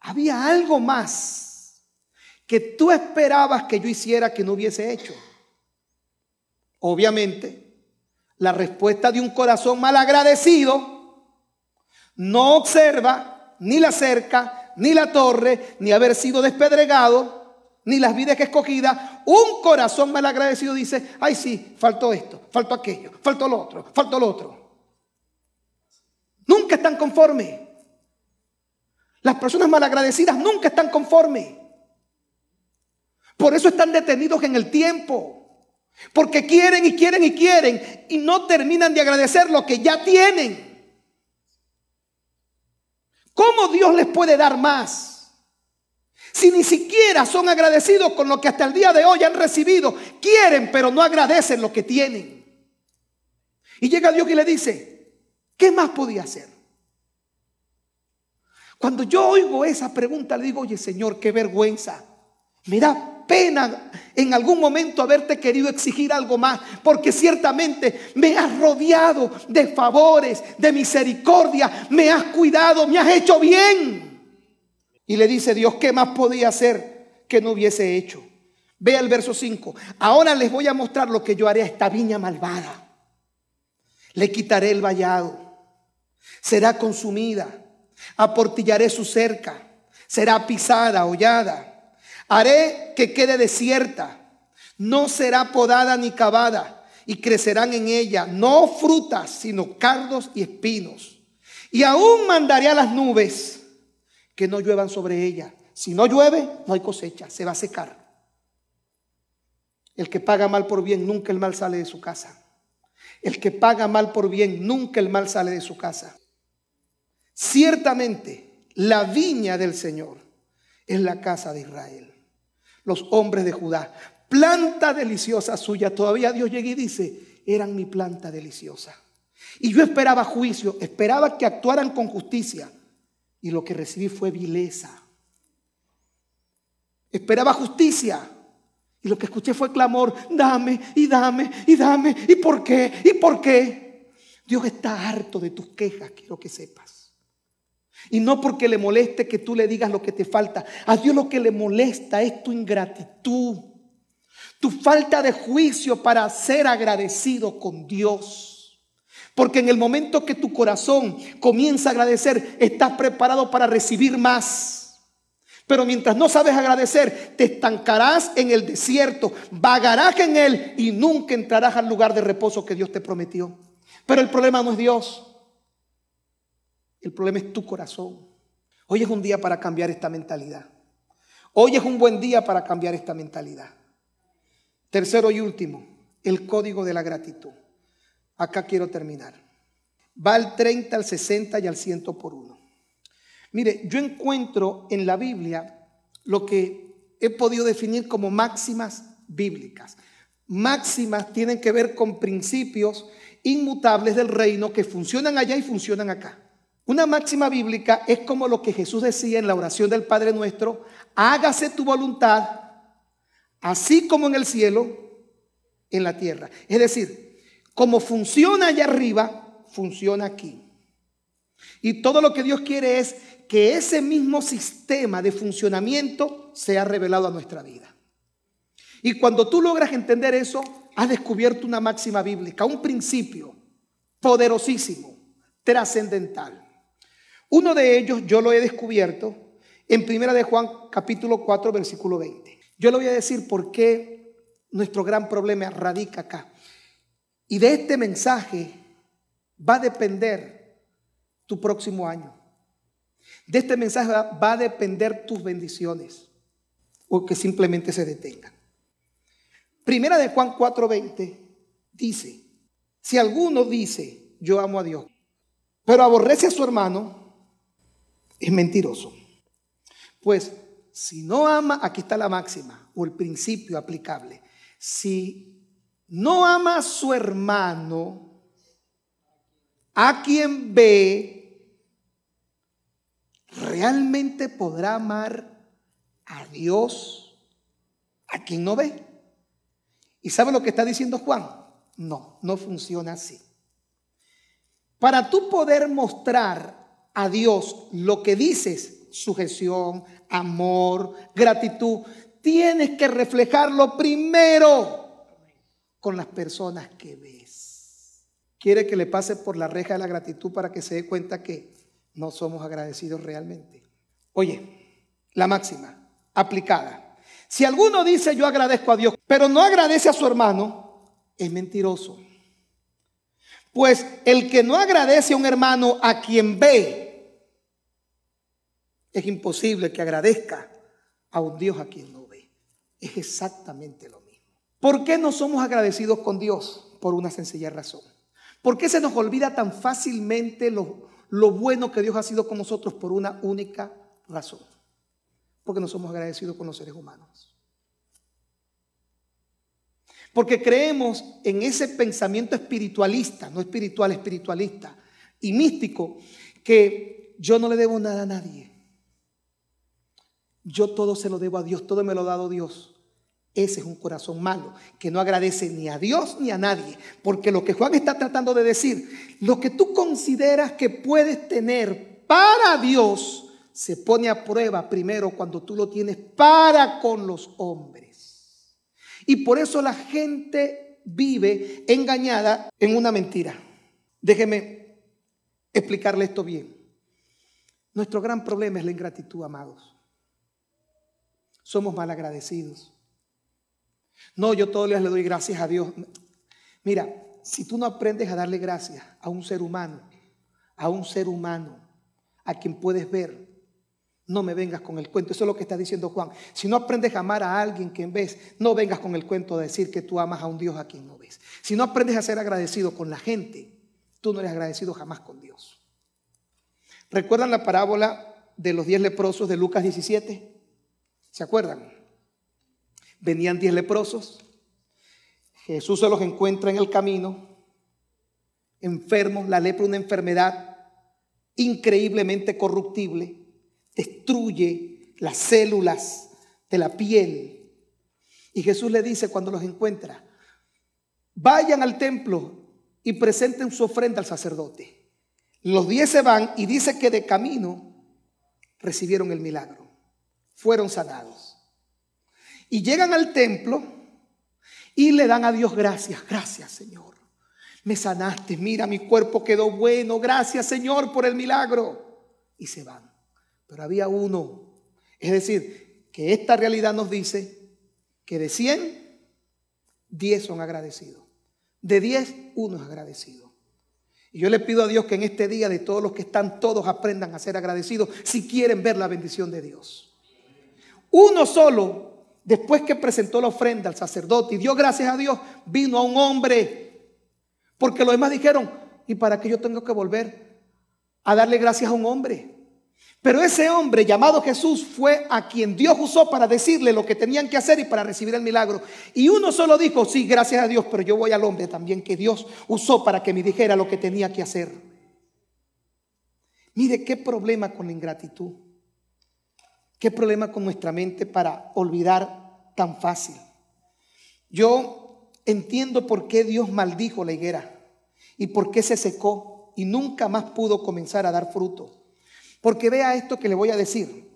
había algo más que tú esperabas que yo hiciera que no hubiese hecho? Obviamente, la respuesta de un corazón mal agradecido no observa ni la cerca, ni la torre, ni haber sido despedregado, ni las vidas que escogida. Un corazón mal agradecido dice, ay sí, faltó esto, faltó aquello, faltó lo otro, faltó lo otro. Nunca están conformes. Las personas malagradecidas nunca están conformes. Por eso están detenidos en el tiempo. Porque quieren y quieren y quieren y no terminan de agradecer lo que ya tienen. ¿Cómo Dios les puede dar más? Si ni siquiera son agradecidos con lo que hasta el día de hoy han recibido, quieren pero no agradecen lo que tienen. Y llega Dios y le dice, ¿qué más podía hacer? Cuando yo oigo esa pregunta, le digo, oye Señor, qué vergüenza. Mira, pena en algún momento haberte querido exigir algo más, porque ciertamente me has rodeado de favores, de misericordia, me has cuidado, me has hecho bien. Y le dice Dios, ¿qué más podía hacer que no hubiese hecho? Vea el verso 5. Ahora les voy a mostrar lo que yo haré a esta viña malvada. Le quitaré el vallado. Será consumida. Aportillaré su cerca. Será pisada, hollada Haré que quede desierta, no será podada ni cavada, y crecerán en ella no frutas, sino cardos y espinos. Y aún mandaré a las nubes que no lluevan sobre ella. Si no llueve, no hay cosecha, se va a secar. El que paga mal por bien, nunca el mal sale de su casa. El que paga mal por bien, nunca el mal sale de su casa. Ciertamente, la viña del Señor es la casa de Israel los hombres de Judá. Planta deliciosa suya. Todavía Dios llega y dice, eran mi planta deliciosa. Y yo esperaba juicio, esperaba que actuaran con justicia. Y lo que recibí fue vileza. Esperaba justicia. Y lo que escuché fue clamor, dame y dame y dame. ¿Y por qué? ¿Y por qué? Dios está harto de tus quejas, quiero que sepas. Y no porque le moleste que tú le digas lo que te falta. A Dios lo que le molesta es tu ingratitud, tu falta de juicio para ser agradecido con Dios. Porque en el momento que tu corazón comienza a agradecer, estás preparado para recibir más. Pero mientras no sabes agradecer, te estancarás en el desierto, vagarás en él y nunca entrarás al lugar de reposo que Dios te prometió. Pero el problema no es Dios. El problema es tu corazón. Hoy es un día para cambiar esta mentalidad. Hoy es un buen día para cambiar esta mentalidad. Tercero y último, el código de la gratitud. Acá quiero terminar. Va al 30, al 60 y al 100 por uno. Mire, yo encuentro en la Biblia lo que he podido definir como máximas bíblicas. Máximas tienen que ver con principios inmutables del reino que funcionan allá y funcionan acá. Una máxima bíblica es como lo que Jesús decía en la oración del Padre nuestro, hágase tu voluntad, así como en el cielo, en la tierra. Es decir, como funciona allá arriba, funciona aquí. Y todo lo que Dios quiere es que ese mismo sistema de funcionamiento sea revelado a nuestra vida. Y cuando tú logras entender eso, has descubierto una máxima bíblica, un principio poderosísimo, trascendental. Uno de ellos yo lo he descubierto en Primera de Juan capítulo 4 versículo 20. Yo le voy a decir por qué nuestro gran problema radica acá. Y de este mensaje va a depender tu próximo año. De este mensaje va a depender tus bendiciones o que simplemente se detengan. Primera de Juan 4:20 dice, si alguno dice, yo amo a Dios, pero aborrece a su hermano, es mentiroso. Pues si no ama, aquí está la máxima o el principio aplicable. Si no ama a su hermano, a quien ve, realmente podrá amar a Dios, a quien no ve. ¿Y sabe lo que está diciendo Juan? No, no funciona así. Para tú poder mostrar a Dios lo que dices, sujeción, amor, gratitud, tienes que reflejarlo primero con las personas que ves. Quiere que le pase por la reja de la gratitud para que se dé cuenta que no somos agradecidos realmente. Oye, la máxima, aplicada. Si alguno dice yo agradezco a Dios, pero no agradece a su hermano, es mentiroso. Pues el que no agradece a un hermano a quien ve, es imposible que agradezca a un Dios a quien no ve. Es exactamente lo mismo. ¿Por qué no somos agradecidos con Dios? Por una sencilla razón. ¿Por qué se nos olvida tan fácilmente lo, lo bueno que Dios ha sido con nosotros por una única razón? Porque no somos agradecidos con los seres humanos. Porque creemos en ese pensamiento espiritualista, no espiritual, espiritualista y místico, que yo no le debo nada a nadie. Yo todo se lo debo a Dios, todo me lo ha dado Dios. Ese es un corazón malo, que no agradece ni a Dios ni a nadie. Porque lo que Juan está tratando de decir, lo que tú consideras que puedes tener para Dios, se pone a prueba primero cuando tú lo tienes para con los hombres. Y por eso la gente vive engañada en una mentira. Déjeme explicarle esto bien. Nuestro gran problema es la ingratitud, amados. Somos mal agradecidos. No, yo todos los le doy gracias a Dios. Mira, si tú no aprendes a darle gracias a un ser humano, a un ser humano, a quien puedes ver, no me vengas con el cuento. Eso es lo que está diciendo Juan. Si no aprendes a amar a alguien que ves, no vengas con el cuento de decir que tú amas a un Dios a quien no ves. Si no aprendes a ser agradecido con la gente, tú no eres agradecido jamás con Dios. ¿Recuerdan la parábola de los diez leprosos de Lucas 17? ¿Se acuerdan? Venían diez leprosos. Jesús se los encuentra en el camino, enfermos, la lepra una enfermedad increíblemente corruptible destruye las células de la piel. Y Jesús le dice cuando los encuentra, vayan al templo y presenten su ofrenda al sacerdote. Los diez se van y dice que de camino recibieron el milagro, fueron sanados. Y llegan al templo y le dan a Dios gracias, gracias Señor. Me sanaste, mira, mi cuerpo quedó bueno, gracias Señor por el milagro. Y se van pero había uno. Es decir, que esta realidad nos dice que de 100, 10 son agradecidos. De 10, uno es agradecido. Y yo le pido a Dios que en este día de todos los que están, todos aprendan a ser agradecidos si quieren ver la bendición de Dios. Uno solo, después que presentó la ofrenda al sacerdote y dio gracias a Dios, vino a un hombre. Porque los demás dijeron, ¿y para qué yo tengo que volver a darle gracias a un hombre? Pero ese hombre llamado Jesús fue a quien Dios usó para decirle lo que tenían que hacer y para recibir el milagro. Y uno solo dijo, sí, gracias a Dios, pero yo voy al hombre también que Dios usó para que me dijera lo que tenía que hacer. Mire qué problema con la ingratitud. Qué problema con nuestra mente para olvidar tan fácil. Yo entiendo por qué Dios maldijo la higuera y por qué se secó y nunca más pudo comenzar a dar fruto. Porque vea esto que le voy a decir.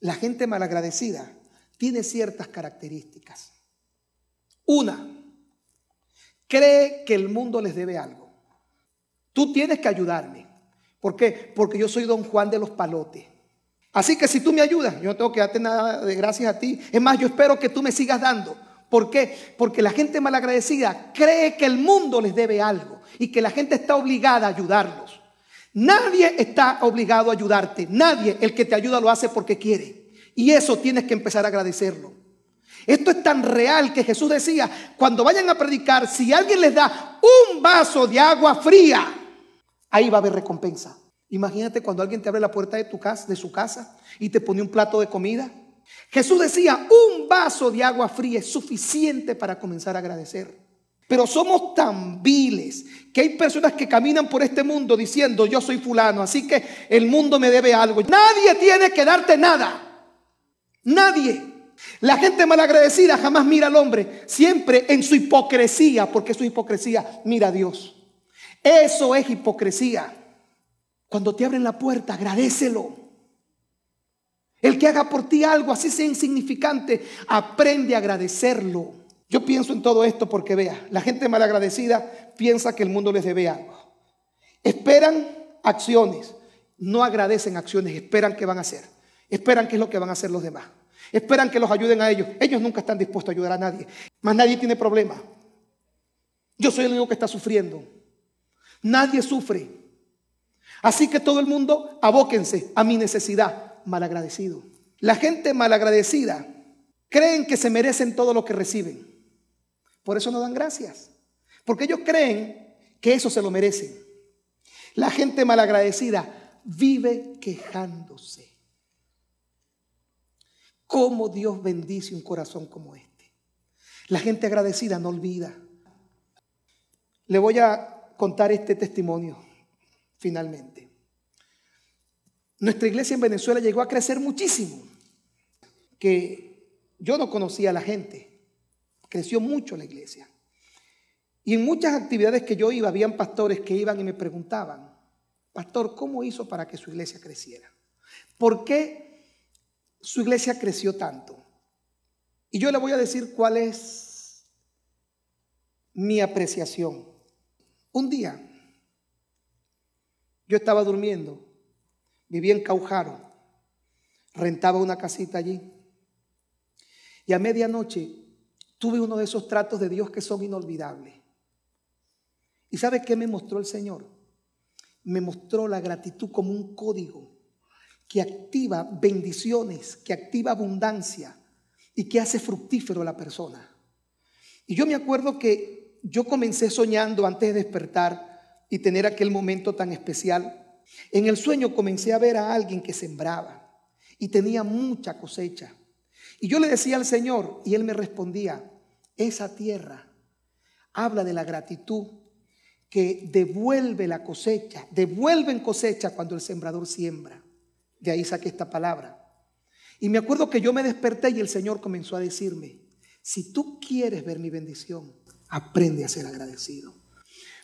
La gente malagradecida tiene ciertas características. Una, cree que el mundo les debe algo. Tú tienes que ayudarme. ¿Por qué? Porque yo soy don Juan de los palotes. Así que si tú me ayudas, yo no tengo que darte nada de gracias a ti. Es más, yo espero que tú me sigas dando ¿Por qué? Porque la gente malagradecida cree que el mundo les debe algo y que la gente está obligada a ayudarlos. Nadie está obligado a ayudarte. Nadie. El que te ayuda lo hace porque quiere. Y eso tienes que empezar a agradecerlo. Esto es tan real que Jesús decía, cuando vayan a predicar, si alguien les da un vaso de agua fría, ahí va a haber recompensa. Imagínate cuando alguien te abre la puerta de tu casa, de su casa y te pone un plato de comida. Jesús decía, un vaso de agua fría es suficiente para comenzar a agradecer. Pero somos tan viles que hay personas que caminan por este mundo diciendo, yo soy fulano, así que el mundo me debe algo. Nadie tiene que darte nada. Nadie. La gente malagradecida jamás mira al hombre, siempre en su hipocresía, porque su hipocresía mira a Dios. Eso es hipocresía. Cuando te abren la puerta, agradecelo. El que haga por ti algo, así sea insignificante, aprende a agradecerlo. Yo pienso en todo esto porque vea, la gente malagradecida piensa que el mundo les debe algo. Esperan acciones, no agradecen acciones, esperan que van a hacer. Esperan qué es lo que van a hacer los demás. Esperan que los ayuden a ellos. Ellos nunca están dispuestos a ayudar a nadie. Más nadie tiene problema. Yo soy el único que está sufriendo. Nadie sufre. Así que todo el mundo abóquense a mi necesidad. Malagradecido. La gente malagradecida creen que se merecen todo lo que reciben. Por eso no dan gracias. Porque ellos creen que eso se lo merecen. La gente malagradecida vive quejándose. ¿Cómo Dios bendice un corazón como este? La gente agradecida no olvida. Le voy a contar este testimonio finalmente. Nuestra iglesia en Venezuela llegó a crecer muchísimo, que yo no conocía a la gente. Creció mucho la iglesia. Y en muchas actividades que yo iba, habían pastores que iban y me preguntaban, pastor, ¿cómo hizo para que su iglesia creciera? ¿Por qué su iglesia creció tanto? Y yo le voy a decir cuál es mi apreciación. Un día, yo estaba durmiendo, vivía en Caujaro, rentaba una casita allí. Y a medianoche tuve uno de esos tratos de Dios que son inolvidables. ¿Y sabe qué me mostró el Señor? Me mostró la gratitud como un código que activa bendiciones, que activa abundancia y que hace fructífero a la persona. Y yo me acuerdo que yo comencé soñando antes de despertar y tener aquel momento tan especial. En el sueño comencé a ver a alguien que sembraba y tenía mucha cosecha. Y yo le decía al Señor y él me respondía, esa tierra habla de la gratitud que devuelve la cosecha, devuelve en cosecha cuando el sembrador siembra. De ahí saqué esta palabra. Y me acuerdo que yo me desperté y el Señor comenzó a decirme, si tú quieres ver mi bendición, aprende a ser agradecido.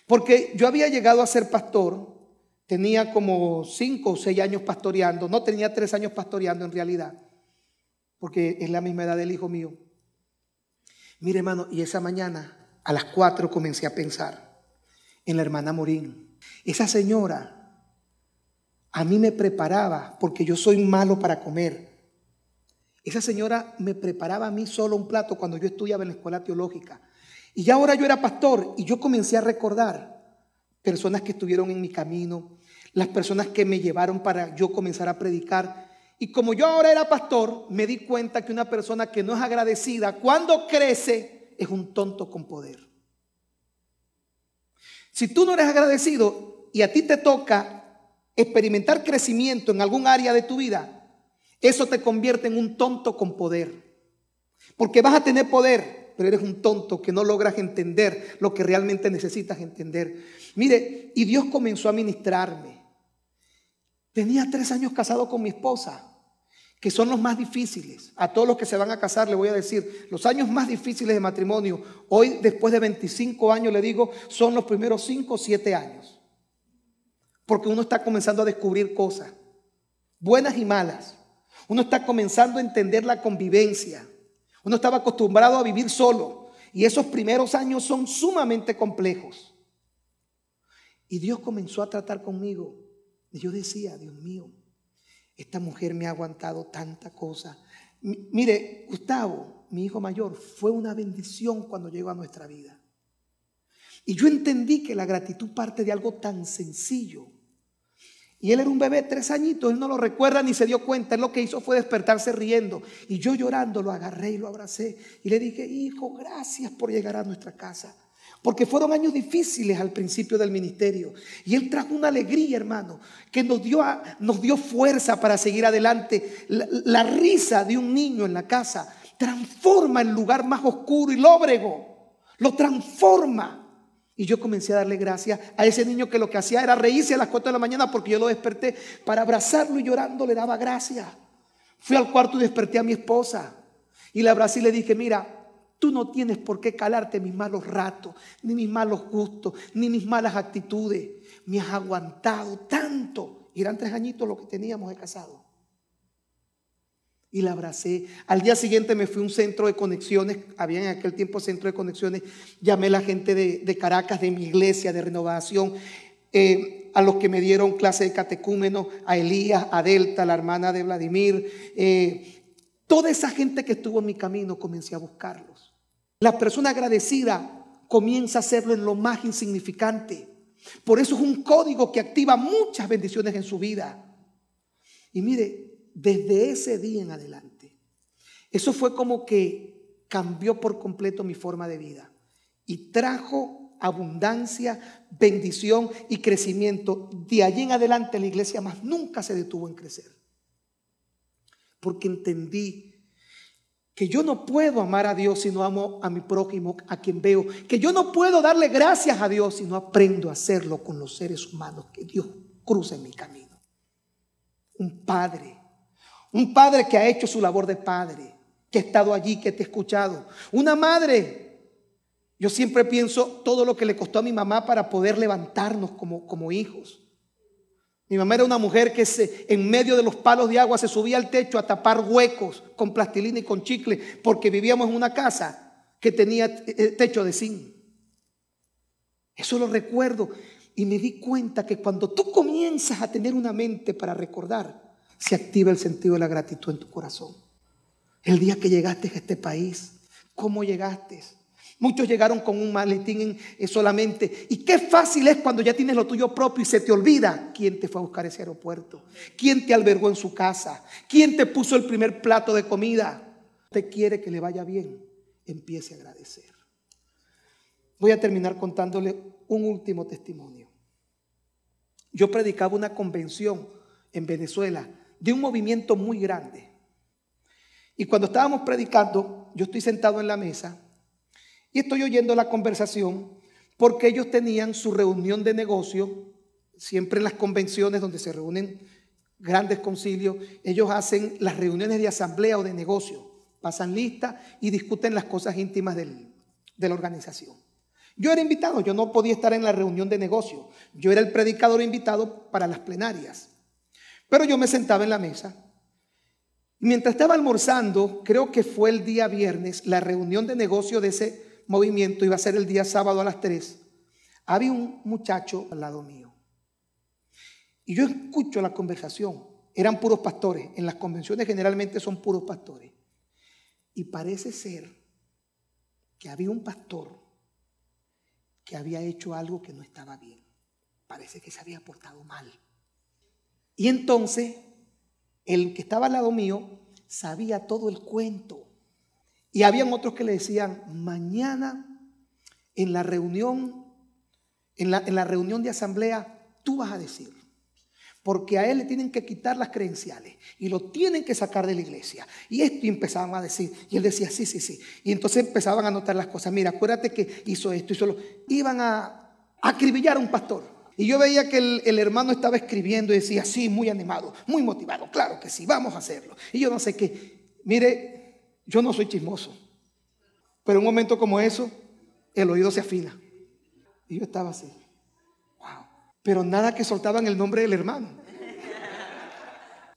Porque yo había llegado a ser pastor, tenía como cinco o seis años pastoreando, no tenía tres años pastoreando en realidad, porque es la misma edad del hijo mío. Mire, hermano, y esa mañana a las cuatro comencé a pensar en la hermana Morín. Esa señora a mí me preparaba, porque yo soy malo para comer. Esa señora me preparaba a mí solo un plato cuando yo estudiaba en la escuela teológica. Y ya ahora yo era pastor y yo comencé a recordar personas que estuvieron en mi camino, las personas que me llevaron para yo comenzar a predicar y como yo ahora era pastor, me di cuenta que una persona que no es agradecida, cuando crece, es un tonto con poder. Si tú no eres agradecido y a ti te toca experimentar crecimiento en algún área de tu vida, eso te convierte en un tonto con poder. Porque vas a tener poder, pero eres un tonto que no logras entender lo que realmente necesitas entender. Mire, y Dios comenzó a ministrarme. Tenía tres años casado con mi esposa que son los más difíciles. A todos los que se van a casar le voy a decir, los años más difíciles de matrimonio, hoy después de 25 años le digo, son los primeros 5 o 7 años. Porque uno está comenzando a descubrir cosas, buenas y malas. Uno está comenzando a entender la convivencia. Uno estaba acostumbrado a vivir solo y esos primeros años son sumamente complejos. Y Dios comenzó a tratar conmigo. Y yo decía, Dios mío, esta mujer me ha aguantado tanta cosa, Mire, Gustavo, mi hijo mayor, fue una bendición cuando llegó a nuestra vida. Y yo entendí que la gratitud parte de algo tan sencillo. Y él era un bebé, tres añitos, él no lo recuerda ni se dio cuenta. Él lo que hizo fue despertarse riendo. Y yo llorando lo agarré y lo abracé. Y le dije, hijo, gracias por llegar a nuestra casa. Porque fueron años difíciles al principio del ministerio. Y Él trajo una alegría, hermano, que nos dio, nos dio fuerza para seguir adelante. La, la, risa de un niño en la casa transforma el lugar más oscuro y lóbrego. Lo transforma. Y yo comencé a darle gracias a ese niño que lo que hacía era reírse a las 4 de la mañana porque yo lo desperté para abrazarlo y llorando le daba gracias. Fui al cuarto y desperté a mi esposa. Y la abracé y le dije, mira, Tú no tienes por qué calarte mis malos ratos, ni mis malos gustos, ni mis malas actitudes. Me has aguantado tanto. Y eran tres añitos lo que teníamos de casado. Y la abracé. Al día siguiente me fui a un centro de conexiones. Había en aquel tiempo centro de conexiones. Llamé a la gente de, Caracas, de mi iglesia, de renovación. Eh, a los que me dieron clase de catecúmeno, a Elías, a Delta, la hermana de Vladimir. Eh, toda esa gente que estuvo en mi camino comencé a buscarlos. La persona agradecida comienza a hacerlo en lo más insignificante. Por eso es un código que activa muchas bendiciones en su vida. Y mire, desde ese día en adelante, eso fue como que cambió por completo mi forma de vida y trajo abundancia, bendición y crecimiento. De allí en adelante la iglesia más nunca se detuvo en crecer. Porque entendí que yo no puedo amar a Dios si no amo a mi prójimo, a quien veo, que yo no puedo darle gracias a Dios si no aprendo a hacerlo con los seres humanos que Dios cruza en mi camino. Un padre, un padre que ha hecho su labor de padre, que ha estado allí, que te ha escuchado. Una madre, yo siempre pienso todo lo que le costó a mi mamá para poder levantarnos como, como hijos. Mi mamá era una mujer que se, en medio de los palos de agua se subía al techo a tapar huecos con plastilina y con chicle porque vivíamos en una casa que tenía eh, techo de zinc. Eso lo recuerdo y me di cuenta que cuando tú comienzas a tener una mente para recordar, se activa el sentido de la gratitud en tu corazón. El día que llegaste a este país, ¿cómo llegaste? Muchos llegaron con un maletín eh, solamente. Y qué fácil es cuando ya tienes lo tuyo propio y se te olvida quién te fue a buscar ese aeropuerto, quién te albergó en su casa, quién te puso el primer plato de comida. Te quiere que le vaya bien, empiece a agradecer. Voy a terminar contándole un último testimonio. Yo predicaba una convención en Venezuela de un movimiento muy grande. Y cuando estábamos predicando, yo estoy sentado en la mesa y estoy oyendo la conversación porque ellos tenían su reunión de negocio, siempre en las convenciones donde se reúnen grandes concilios, ellos hacen las reuniones de asamblea o de negocio, pasan lista y discuten las cosas íntimas de la organización. Yo era invitado, yo no podía estar en la reunión de negocio, yo era el predicador invitado para las plenarias, pero yo me sentaba en la mesa. Mientras estaba almorzando, creo que fue el día viernes, la reunión de negocio de ese movimiento, iba a ser el día sábado a las 3, había un muchacho al lado mío. Y yo escucho la conversación. Eran puros pastores. En las convenciones generalmente son puros pastores. Y parece ser que había un pastor que había hecho algo que no estaba bien. Parece que se había portado mal. Y entonces, el que estaba al lado mío sabía todo el cuento. Y habían otros que le decían, mañana en la reunión, en la, en la reunión de asamblea, tú vas a decir. Porque a él le tienen que quitar las credenciales y lo tienen que sacar de la iglesia. Y esto empezaban a decir. Y él decía, sí, sí, sí. Y entonces empezaban a anotar las cosas. Mira, acuérdate que hizo esto, y solo Iban a acribillar a un pastor. Y yo veía que el, hermano estaba escribiendo y decía, sí, muy animado, muy motivado. Claro que sí, vamos a hacerlo. Y yo no sé qué. Mire, yo no soy chismoso. Pero en un momento como eso, el oído se afina. Y yo estaba así. Wow. Pero nada que soltaban el nombre del hermano.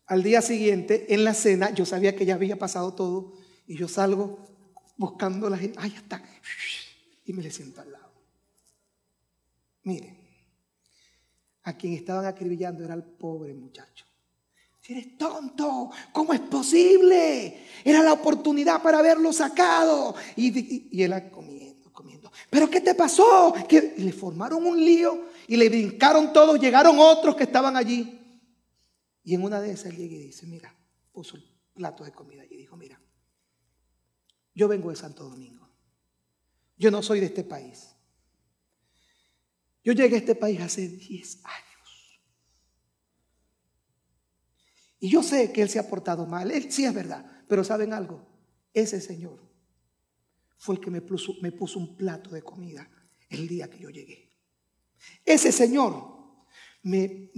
Al día siguiente, en la cena, yo sabía que ya había pasado todo. Y yo salgo buscando a la gente. Ahí está. Y me le siento al lado. Mire, a quien estaban acribillando era el pobre muchacho. Si eres tonto, ¿cómo es posible? Era la oportunidad para haberlo sacado. Y, y, él comiendo, comiendo. ¿Pero qué te pasó? Que le formaron un lío y le brincaron todos. Llegaron otros que estaban allí. Y en una de esas llega y dice, mira, puso el plato de comida y dijo, mira, yo vengo de Santo Domingo. Yo no soy de este país. Yo llegué a este país hace 10 años. Y yo sé que Él se ha portado mal. Él sí es verdad. Pero ¿saben algo? Ese Señor fue el que me puso, un plato de comida el día que yo llegué. Ese Señor me,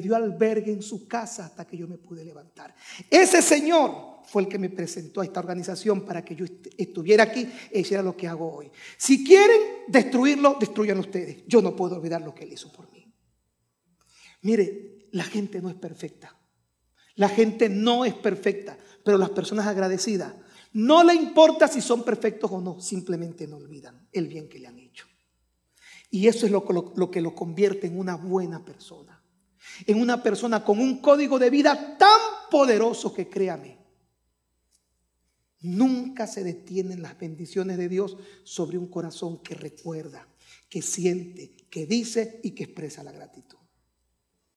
dio albergue en su casa hasta que yo me pude levantar. Ese Señor fue el que me presentó a esta organización para que yo estuviera aquí e hiciera lo que hago hoy. Si quieren destruirlo, destruyan ustedes. Yo no puedo olvidar lo que él hizo por mí. Mire, la gente no es perfecta. La gente no es perfecta, pero las personas agradecidas no le importa si son perfectos o no, simplemente no olvidan el bien que le han hecho. Y eso es lo, lo, que lo convierte en una buena persona. En una persona con un código de vida tan poderoso que créame, nunca se detienen las bendiciones de Dios sobre un corazón que recuerda, que siente, que dice y que expresa la gratitud.